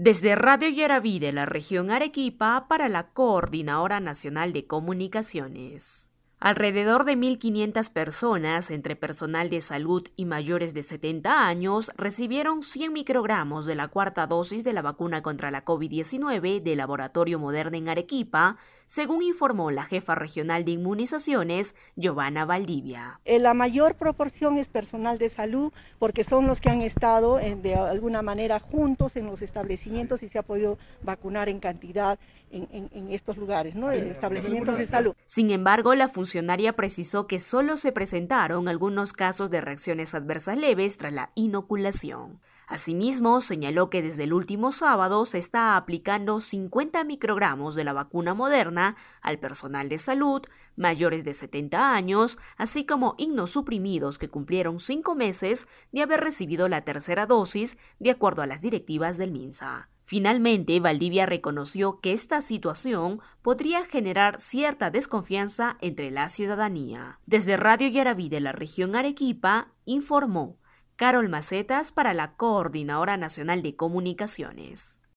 Desde Radio Yaraví de la región Arequipa para la Coordinadora Nacional de Comunicaciones. Alrededor de 1.500 personas, entre personal de salud y mayores de 70 años, recibieron 100 microgramos de la cuarta dosis de la vacuna contra la COVID-19 del Laboratorio Moderna en Arequipa, según informó la jefa regional de inmunizaciones, Giovanna Valdivia. Eh, la mayor proporción es personal de salud, porque son los que han estado eh, de alguna manera juntos en los establecimientos y se ha podido vacunar en cantidad en, estos lugares, ¿no? En establecimientos de salud. Sin embargo, la funcionaria precisó que solo se presentaron algunos casos de reacciones adversas leves tras la inoculación. Asimismo, señaló que desde el último sábado se está aplicando 50 microgramos de la vacuna moderna al personal de salud, mayores de 70 años, así como suprimidos que cumplieron cinco meses de haber recibido la tercera dosis, de acuerdo a las directivas del MINSA. Finalmente, Valdivia reconoció que esta situación podría generar cierta desconfianza entre la ciudadanía. Desde Radio Yaraví de la región Arequipa, informó Carol Macetas para la Coordinadora Nacional de Comunicaciones.